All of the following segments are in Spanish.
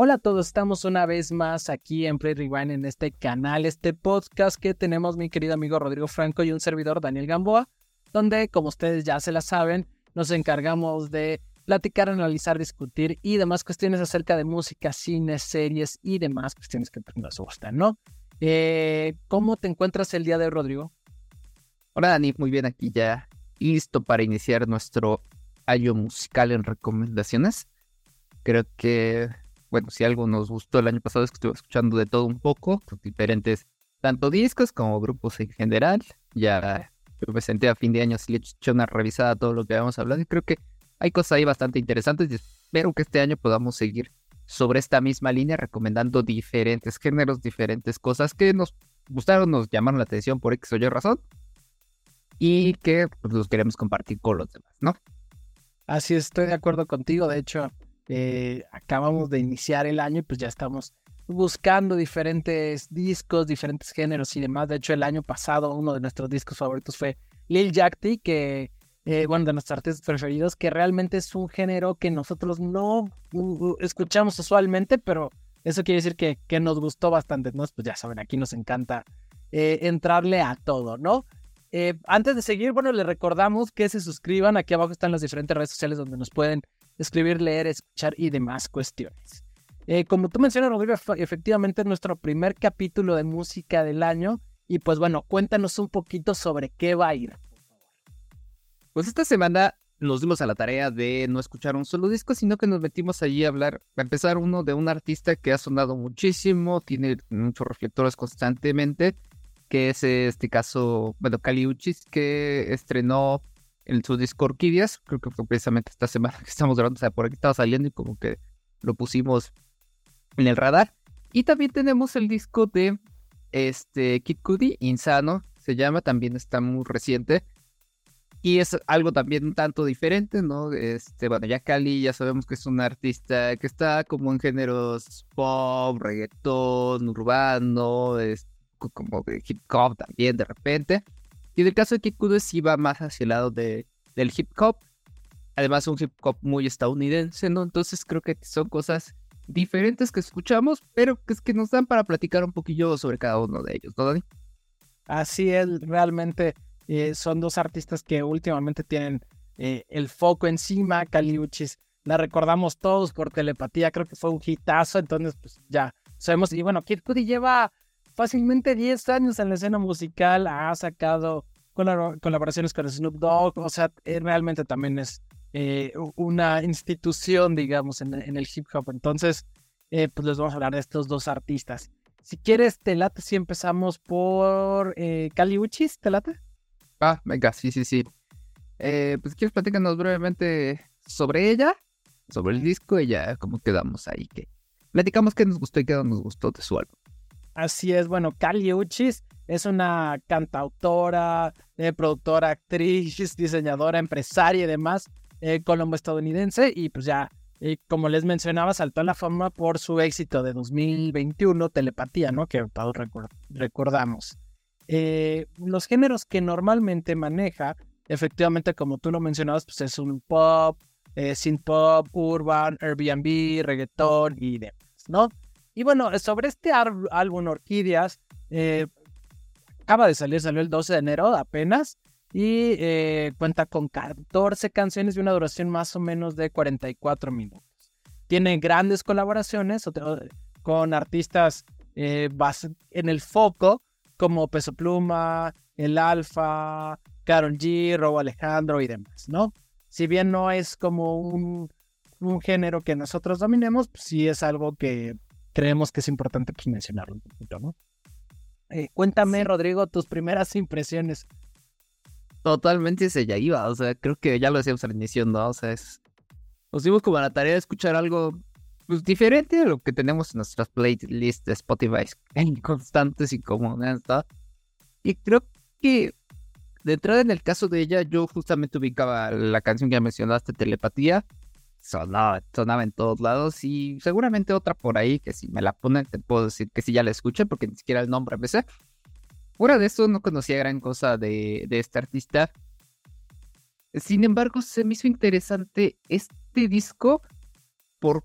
Hola a todos, estamos una vez más aquí en Play Rewind en este canal, este podcast que tenemos mi querido amigo Rodrigo Franco y un servidor Daniel Gamboa, donde como ustedes ya se la saben, nos encargamos de platicar, analizar, discutir y demás cuestiones acerca de música, cine, series y demás cuestiones que nos gustan, ¿no? Eh, ¿Cómo te encuentras el día de hoy, Rodrigo? Hola Dani, muy bien aquí ya listo para iniciar nuestro año musical en recomendaciones. Creo que bueno, si algo nos gustó el año pasado es que estuve escuchando de todo un poco, diferentes, tanto discos como grupos en general. Ya me senté a fin de año, así le eché una revisada a todo lo que habíamos hablado y creo que hay cosas ahí bastante interesantes y espero que este año podamos seguir sobre esta misma línea recomendando diferentes géneros, diferentes cosas que nos gustaron, nos llamaron la atención por X o Y razón y que pues, los queremos compartir con los demás, ¿no? Así estoy de acuerdo contigo. De hecho, eh, acabamos de iniciar el año y pues ya estamos buscando diferentes discos, diferentes géneros y demás. De hecho, el año pasado uno de nuestros discos favoritos fue Lil Yachty, que, eh, bueno, de nuestros artistas preferidos, que realmente es un género que nosotros no escuchamos usualmente, pero eso quiere decir que, que nos gustó bastante, ¿no? Pues ya saben, aquí nos encanta eh, entrarle a todo, ¿no? antes de seguir, bueno, les recordamos que se suscriban. Aquí abajo están las diferentes redes sociales donde nos pueden escribir, leer, escuchar y demás cuestiones. Eh, como tú mencionas, Rodrigo, efectivamente es nuestro primer capítulo de música del año. Y pues bueno, cuéntanos un poquito sobre qué va a ir. Pues esta semana nos dimos a la tarea de no escuchar un solo disco, sino que nos metimos allí a hablar, a empezar uno de un artista que ha sonado muchísimo, tiene muchos reflectores constantemente, que es este caso, bueno, Caliuchis, que estrenó en su disco Orquídeas, creo que fue precisamente esta semana que estamos grabando, o sea, por aquí estaba saliendo y como que lo pusimos en el radar. Y también tenemos el disco de este Kid Cudi, Insano, se llama, también está muy reciente. Y es algo también un tanto diferente, ¿no? Este, bueno, ya Cali ya sabemos que es un artista que está como en géneros pop, reggaetón, urbano, es como hip hop también de repente. Y en el caso de Kid Cudi sí va más hacia el lado de, del hip hop. Además, un hip hop muy estadounidense, ¿no? Entonces creo que son cosas diferentes que escuchamos, pero que es que nos dan para platicar un poquillo sobre cada uno de ellos, ¿no, Dani? Así es, realmente eh, son dos artistas que últimamente tienen eh, el foco encima. Caliuchis, la recordamos todos por telepatía, creo que fue un hitazo, entonces pues ya sabemos. Y bueno, Kid Cudi lleva fácilmente 10 años en la escena musical, ha sacado colaboraciones con Snoop Dogg, o sea, eh, realmente también es eh, una institución, digamos, en, el hip hop. Entonces, eh, pues les vamos a hablar de estos dos artistas. Si quieres, te late si empezamos por eh, Uchis, ¿te late? Ah, venga, sí, sí, sí. pues quieres platícanos brevemente sobre ella, sobre el disco y ya cómo quedamos ahí. Que platicamos qué nos gustó y qué no nos gustó de su álbum. Así es, bueno, Kali Uchis es una cantautora, eh, productora, actriz, diseñadora, empresaria y demás, eh, colombo-estadounidense, y pues ya, eh, como les mencionaba, saltó a la fama por su éxito de 2021, Telepatía, ¿no? Que todos recordamos. los géneros que normalmente maneja, efectivamente, como tú lo mencionabas, pues es un pop, synth pop, urban, Airbnb, reggaetón y demás, ¿no? Y bueno, sobre este álbum Orquídeas, eh, acaba de salir, salió el 12 de enero apenas. Y eh, cuenta con 14 canciones y una duración más o menos de 44 minutos. Tiene grandes colaboraciones con artistas eh, en el foco, como Peso Pluma, El Alfa, Karol G, Robo Alejandro y demás, ¿no? Si bien no es como un, un género que nosotros dominemos, pues sí es algo que creemos que es importante pues, mencionarlo un poquito, ¿no? Eh, cuéntame, Rodrigo, tus primeras impresiones. Totalmente se ya iba, o sea, creo que ya lo decíamos al inicio, ¿no? O sea, es... nos dimos como la tarea de escuchar algo pues, diferente a lo que tenemos en nuestras playlists de Spotify constantes y comunes, ¿no? Y creo que de entrada en el caso de ella, yo justamente ubicaba la canción que mencionaste, Telepatía, sonaba, sonaba en todos lados y seguramente otra por ahí que si me la ponen te puedo decir que si ya la escuché porque ni siquiera el nombre me sé. Fuera de eso no conocía gran cosa de, de este artista. Sin embargo, se me hizo interesante este disco por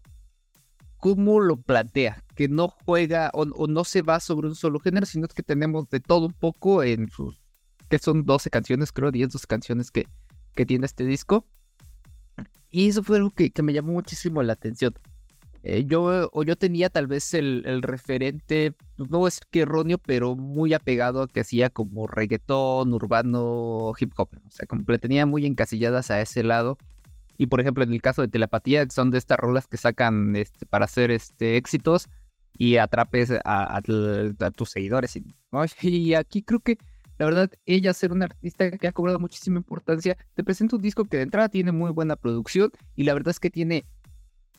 cómo lo plantea, que no juega o, no se va sobre un solo género, sino que tenemos de todo un poco en sus, que son 12 canciones, creo, 10, 12 canciones que, que tiene este disco. Y eso fue algo que, que me llamó muchísimo la atención. Eh, yo, o yo tenía tal vez el, el, referente, no decir que erróneo, pero muy apegado a que hacía como reggaetón, urbano, hip hop. O sea, como le tenía muy encasilladas a ese lado. Y por ejemplo, en el caso de Telepatía, son de estas rolas que sacan este, para hacer este, éxitos y atrapes a, tus seguidores. Y, aquí creo que, la verdad, ella ser una artista que ha cobrado muchísima importancia, te presenta un disco que de entrada tiene muy buena producción y la verdad es que tiene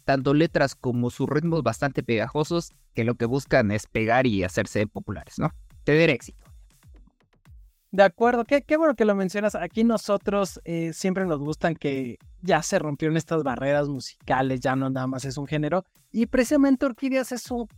tanto letras como sus ritmos bastante pegajosos que lo que buscan es pegar y hacerse populares, ¿no? Tener éxito. De acuerdo, qué, qué bueno que lo mencionas. Aquí nosotros eh, siempre nos gustan que ya se rompieron estas barreras musicales, ya no nada más es un género. Y precisamente Orquídeas es un,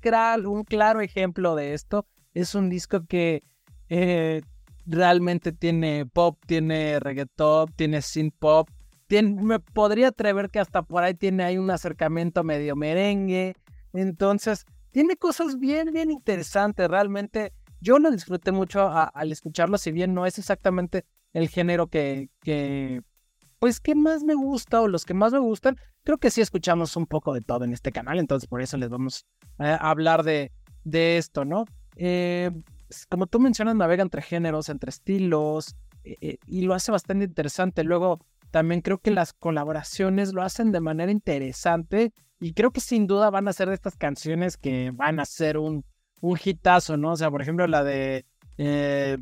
un claro ejemplo de esto. Es un disco que eh, realmente tiene pop, tiene reggaeton, tiene synth pop. me podría atrever que hasta por ahí tiene ahí un acercamiento medio merengue. Entonces, tiene cosas bien, bien interesantes. Realmente yo lo disfruté mucho al escucharlo, si bien no es exactamente el género que, que, pues, que más me gusta o los que más me gustan. Creo que sí escuchamos un poco de todo en este canal, entonces por eso les vamos a hablar de, de esto, ¿no? Eh, como tú mencionas, navega entre géneros, entre estilos, eh, eh, y lo hace bastante interesante. Luego, también creo que las colaboraciones lo hacen de manera interesante, y creo que sin duda van a ser de estas canciones que van a ser un un hitazo, ¿no? O sea, por ejemplo, la de eh,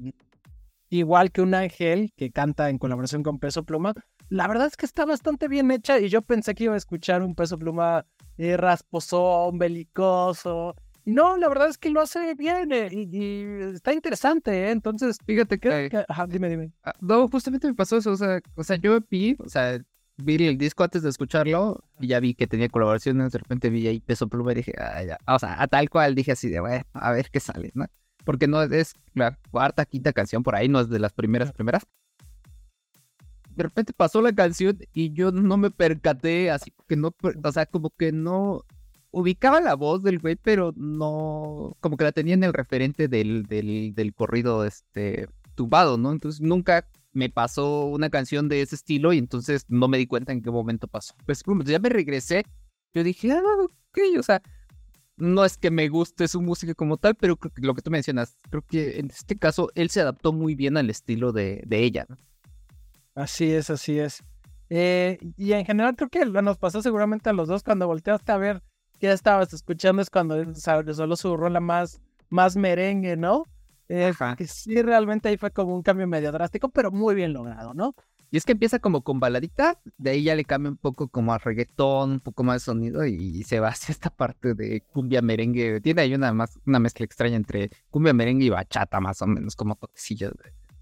Igual que un ángel que canta en colaboración con Peso Pluma, la verdad es que está bastante bien hecha y yo pensé que iba a escuchar un Peso Pluma eh, rasposón, belicoso. Y no, la verdad es que lo hace bien eh, y, está interesante, ¿eh? Entonces, fíjate que... Ajá, dime, dime. Ah, no, justamente me pasó eso, o sea, o sea yo vi, o sea, vi el disco antes de escucharlo y ya vi que tenía colaboraciones, de repente vi ahí Peso Pluma y dije, ah, ya. o sea, a tal cual dije así de, bueno, a ver qué sale, ¿no? Porque no es la cuarta, quinta canción por ahí, no es de las primeras, primeras. De repente pasó la canción y yo no me percaté, así que no, o sea, como que no ubicaba la voz del güey, pero no, como que la tenía en el referente del, del, del corrido, este, tumbado, ¿no? Entonces nunca me pasó una canción de ese estilo y entonces no me di cuenta en qué momento pasó. Pues ya me regresé, yo dije, ah, ok, o sea, no es que me guste su música como tal, pero lo que tú mencionas, creo que en este caso él se adaptó muy bien al estilo de, de ella. ¿no? Así es, así es. Eh, y en general creo que nos pasó seguramente a los dos cuando volteaste a ver qué estabas escuchando, es cuando solo su rola más, más merengue, ¿no? que sí, realmente ahí fue como un cambio medio drástico, pero muy bien logrado, ¿no? Y es que empieza como con baladita, de ahí ya le cambia un poco como a reggaetón, un poco más de sonido y, se va hacia esta parte de cumbia merengue. Tiene ahí una, más, una mezcla extraña entre cumbia merengue y bachata, más o menos, como toquecillos.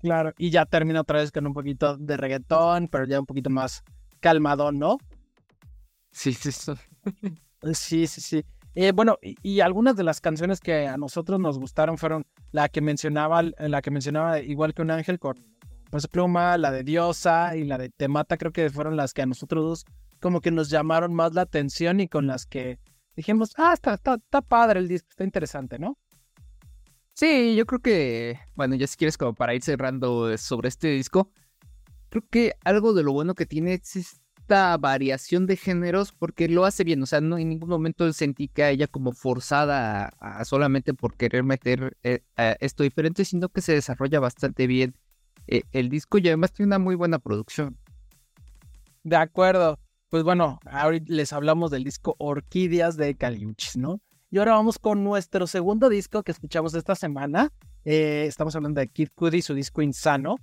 Claro, y ya termina otra vez con un poquito de reggaetón, pero ya un poquito más calmado, ¿no? Sí, sí, sí. Sí, sí, sí. Eh, bueno, y, algunas de las canciones que a nosotros nos gustaron fueron la que mencionaba, la que mencionaba igual que un ángel con pues Pluma, la de Diosa y la de Temata, creo que fueron las que a nosotros dos como que nos llamaron más la atención y con las que dijimos, ah, está, está, está padre el disco, está interesante, ¿no? Sí, yo creo que, bueno, ya si quieres como para ir cerrando sobre este disco, creo que algo de lo bueno que tiene es variación de géneros porque lo hace bien, o sea, no en ningún momento sentí que ella como forzada a, solamente por querer meter eh, esto diferente, sino que se desarrolla bastante bien eh, el disco y además tiene una muy buena producción. De acuerdo, pues bueno, ahorita les hablamos del disco Orquídeas de Caliuchis, ¿no? Y ahora vamos con nuestro segundo disco que escuchamos esta semana. Eh, estamos hablando de Kid Cudi, su disco Insano.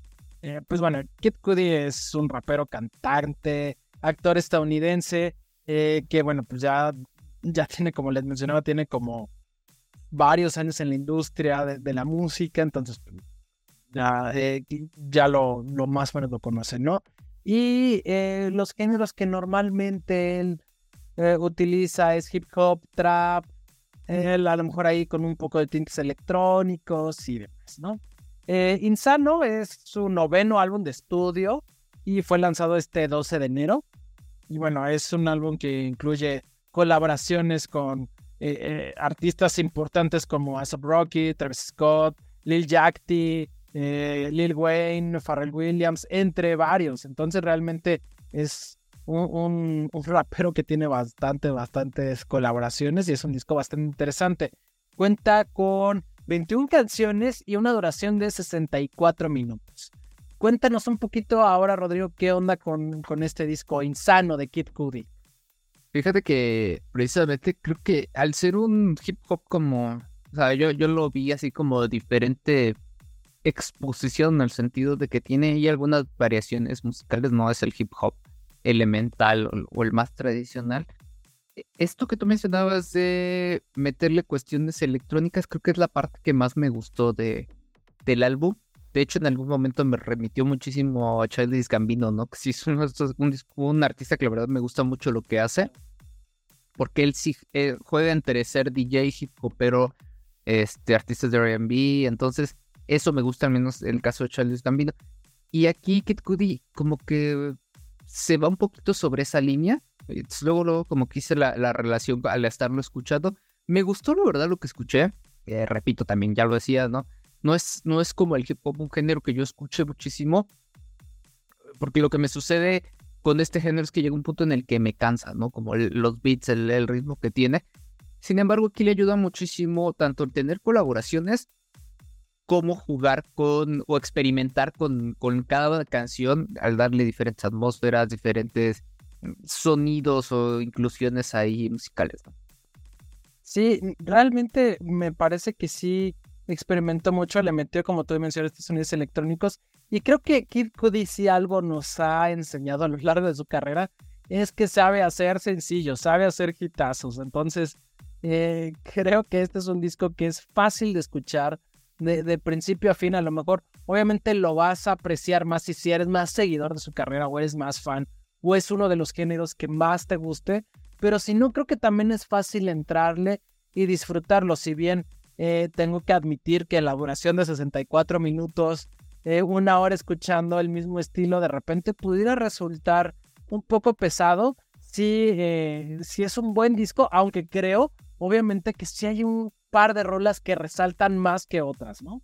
pues bueno, Kid Cudi es un rapero cantante, actor estadounidense eh, que, bueno, pues ya, ya tiene, como les mencionaba, tiene como varios años en la industria de, la música, entonces pues, ya, eh, ya lo, lo, más o menos lo conocen, ¿no? Y eh, los géneros que normalmente él utiliza es hip hop, trap, él a lo mejor ahí con un poco de tintes electrónicos y demás, ¿no? Insano es su noveno álbum de estudio y fue lanzado este 12 de enero. Y bueno, es un álbum que incluye colaboraciones con artistas importantes como Asap Rocky, Travis Scott, Lil Yachty, Lil Wayne, Pharrell Williams, entre varios. Entonces realmente es un, un, rapero que tiene bastante, bastantes colaboraciones y es un disco bastante interesante. Cuenta con 21 canciones y una duración de 64 minutos. Cuéntanos un poquito ahora, Rodrigo, qué onda con, con este disco insano de Kid Cudi. Fíjate que precisamente creo que al ser un hip hop como, o sea, yo, yo lo vi así como diferente exposición en el sentido de que tiene ahí algunas variaciones musicales, no es el hip hop elemental o, el más tradicional. E, esto que tú mencionabas de meterle cuestiones electrónicas, creo que es la parte que más me gustó de, del álbum. De hecho, en algún momento me remitió muchísimo a Childish Gambino, ¿no? Que sí es un, artista que la verdad me gusta mucho lo que hace. Porque él sí eh, juega entre ser DJ, hip hopero, este, artistas de R&B. Entonces, eso me gusta al menos el caso de Childish Gambino. Y aquí Kid Cudi como que se va un poquito sobre esa línea. luego, luego, como que hice la, relación al estarlo escuchando. Me gustó, la verdad, lo que escuché. Eh, repito, también ya lo decía, ¿no? No es, no es como el hip hop, un género que yo escuché muchísimo. Porque lo que me sucede con este género es que llega un punto en el que me cansa, ¿no? Como los beats, el, ritmo que tiene. Sin embargo, aquí le ayuda muchísimo tanto el tener colaboraciones cómo jugar con o experimentar con, con cada canción al darle diferentes atmósferas, diferentes sonidos o inclusiones ahí musicales. Sí, realmente me parece que sí experimentó mucho, le metió, como tú mencionaste, sonidos electrónicos. Y creo que Kid Cudi si algo nos ha enseñado a lo largo de su carrera, es que sabe hacer sencillos, sabe hacer hitazos. Entonces, eh, creo que este es un disco que es fácil de escuchar, de, principio a fin, a lo mejor, obviamente lo vas a apreciar más si, eres más seguidor de su carrera o eres más fan o es uno de los géneros que más te guste, pero si no, creo que también es fácil entrarle y disfrutarlo, si bien eh, tengo que admitir que la duración de 64 minutos, eh, una hora escuchando el mismo estilo, de repente pudiera resultar un poco pesado. Si, eh, si es un buen disco, aunque creo, obviamente, que si hay un par de rolas que resaltan más que otras, ¿no?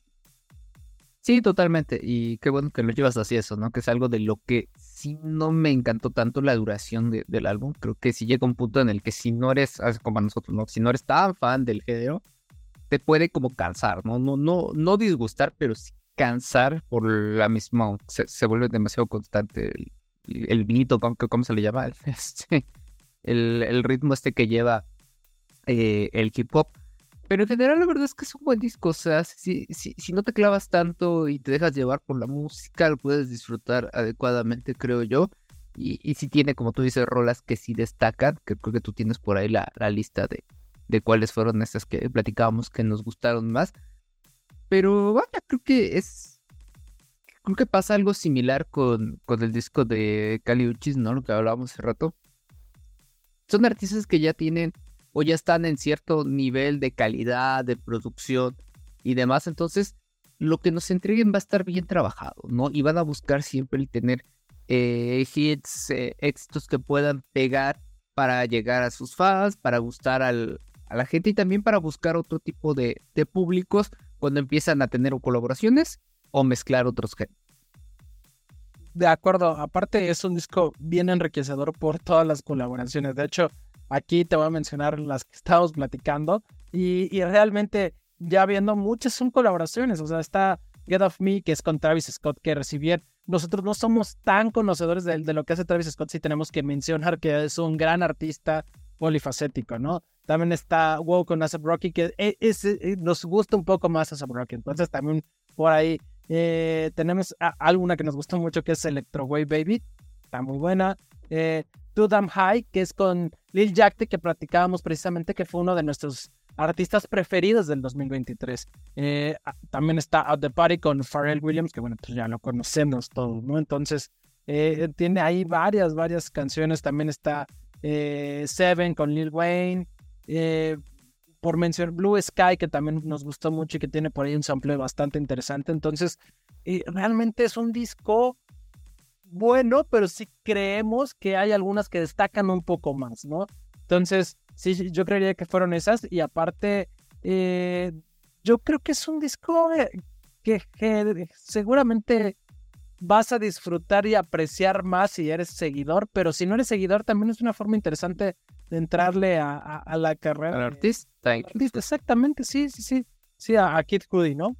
Sí, totalmente. Y qué bueno que lo llevas así eso, ¿no? Que es algo de lo que sí no me encantó tanto la duración del álbum. Creo que sí llega un punto en el que si no eres, como a nosotros, ¿no? Si no eres tan fan del género, te puede como cansar, ¿no? No, no, no disgustar, pero sí cansar por la misma, se, vuelve demasiado constante el, el ¿cómo, se le llama? Este, el, el ritmo este que lleva eh, el hip hop pero en general la verdad es que es un buen disco, o sea, si, si, si no te clavas tanto y te dejas llevar por la música, lo puedes disfrutar adecuadamente, creo yo. Y, y si tiene, como tú dices, rolas que sí destacan, que creo que tú tienes por ahí la, la lista de, de cuáles fueron estas que platicábamos que nos gustaron más. Pero vaya, creo que es. Creo que pasa algo similar con, con el disco de Cali Uchis, ¿no? Lo que hablábamos hace rato. Son artistas que ya tienen o ya están en cierto nivel de calidad, de producción y demás. Entonces, lo que nos entreguen va a estar bien trabajado, ¿no? Y van a buscar siempre el tener eh, hits, eh, éxitos que puedan pegar para llegar a sus fans, para gustar a la gente y también para buscar otro tipo de, de públicos cuando empiezan a tener colaboraciones o mezclar otros géneros. De acuerdo, aparte es un disco bien enriquecedor por todas las colaboraciones. De hecho, Aquí te voy a mencionar las que estamos platicando y, realmente ya viendo muchas son colaboraciones. O sea, está Get Off Me, que es con Travis Scott, que recibir. Nosotros no somos tan conocedores de, lo que hace Travis Scott, si tenemos que mencionar que es un gran artista polifacético, ¿no? También está Wow con Asap Rocky, que e, eh, nos gusta un poco más Asap Rocky. Entonces también por ahí eh, tenemos alguna que nos gusta mucho, que es Electro Wave Baby. Está muy buena. Eh, Too Damn High, que es con Lil Yachty, que platicábamos precisamente que fue uno de nuestros artistas preferidos del 2023. Eh, también está Out the Party con Pharrell Williams, que bueno, pues ya lo conocemos todos, ¿no? Entonces, tiene ahí varias, varias canciones. También está eh, Seven con Lil Wayne. por mencionar Blue Sky, que también nos gustó mucho y que tiene por ahí un sample bastante interesante. Entonces, realmente es un disco bueno, pero sí creemos que hay algunas que destacan un poco más, ¿no? Entonces, sí, yo creería que fueron esas. Y aparte, eh, yo creo que es un disco eh, que seguramente vas a disfrutar y apreciar más si eres seguidor, pero si no eres seguidor también es una forma interesante de entrarle a, a, la carrera. Al artista. artista. Exactamente, sí, sí, sí. Sí, a, Kid Cudi, ¿no?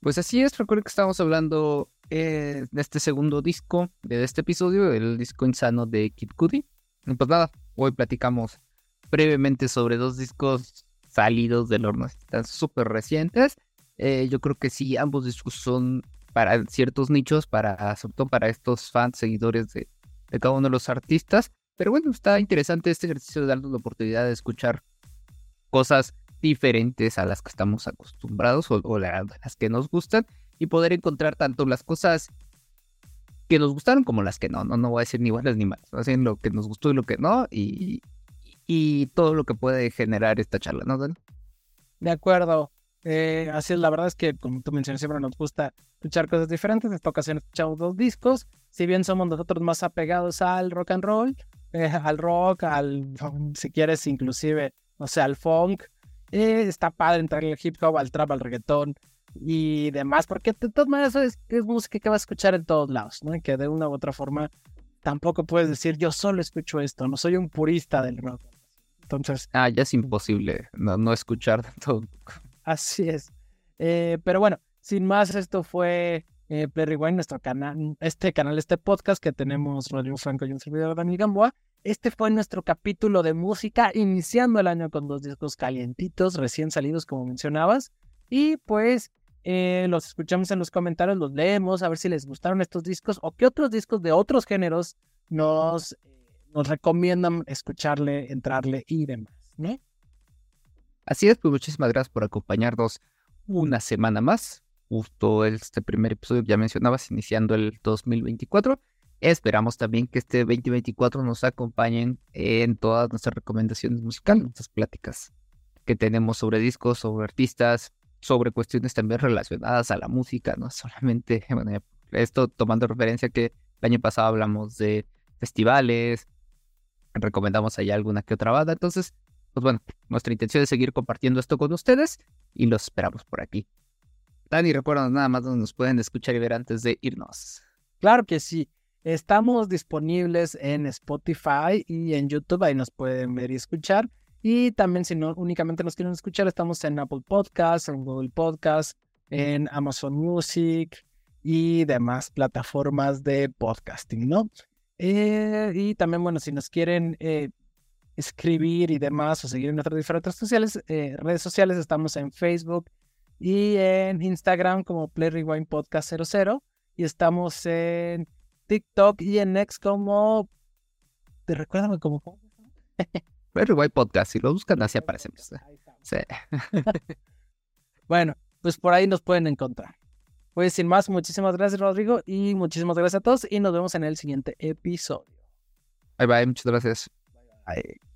Pues así es, recuerdo que estamos hablando eh, de este segundo disco de este episodio, el disco insano de Kid Cudi. Y pues nada, hoy platicamos brevemente sobre dos discos salidos del horno, están súper recientes. Eh, yo creo que sí, ambos discos son para ciertos nichos, para, sobre todo para estos fans, seguidores de, cada uno de los artistas. Pero bueno, está interesante este ejercicio de darnos la oportunidad de escuchar cosas diferentes a las que estamos acostumbrados o, las que nos gustan y poder encontrar tanto las cosas que nos gustaron como las que no. No, no voy a decir ni buenas ni malas. Voy lo que nos gustó y lo que no y, y todo lo que puede generar esta charla, ¿no, De acuerdo. Eh, así es, la verdad es que, como tú mencionas, siempre nos gusta escuchar cosas diferentes. En esta ocasión escuchamos dos discos. Si bien somos nosotros más apegados al rock and roll, eh, al rock, al, si quieres, inclusive, no sé, al funk, eh, está padre entrar al hip hop, al trap, al reggaetón y demás, porque de todas maneras es, música que vas a escuchar en todos lados, ¿no? Que de una u otra forma tampoco puedes decir, yo solo escucho esto, no soy un purista del rock. Entonces. Ah, ya es imposible no, no escuchar todo. Así es. Eh, pero bueno, sin más, esto fue eh, Play Rewind, nuestro canal, este canal, este podcast que tenemos Rodrigo Franco y un servidor Daniel Gamboa. Este fue nuestro capítulo de música, iniciando el año con dos discos calientitos, recién salidos, como mencionabas. Y pues eh, los escuchamos en los comentarios, los leemos, a ver si les gustaron estos discos o qué otros discos de otros géneros nos, nos recomiendan escucharle, entrarle y demás, ¿no? Así es, pues muchísimas gracias por acompañarnos una semana más. Justo este primer episodio que ya mencionabas, iniciando el 2024. Esperamos también que este 2024 nos acompañen en todas nuestras recomendaciones musicales, nuestras pláticas que tenemos sobre discos, sobre artistas, sobre cuestiones también relacionadas a la música, no solamente, bueno, esto tomando referencia que el año pasado hablamos de festivales, recomendamos allá alguna que otra banda, entonces pues bueno, nuestra intención es seguir compartiendo esto con ustedes y los esperamos por aquí. Dani, recuerda nada más donde nos pueden escuchar y ver antes de irnos. Claro que sí. Estamos disponibles en Spotify y en YouTube, ahí nos pueden ver y escuchar. Y también si no únicamente nos quieren escuchar, estamos en Apple Podcasts, en Google Podcasts, en Amazon Music y demás plataformas de podcasting, ¿no? Eh, y también, bueno, si nos quieren eh, escribir y demás o seguir en nuestras diferentes sociales, eh, redes sociales. Estamos en Facebook y en Instagram como Play Rewind Podcast 00 y estamos en TikTok y en Next como... ¿Te recuerdan como... Play Rewind Podcast, si lo buscan así aparecemos. Sí. bueno, pues por ahí nos pueden encontrar. Pues sin más, muchísimas gracias Rodrigo y muchísimas gracias a todos y nos vemos en el siguiente episodio. Bye bye, muchas gracias. Bye.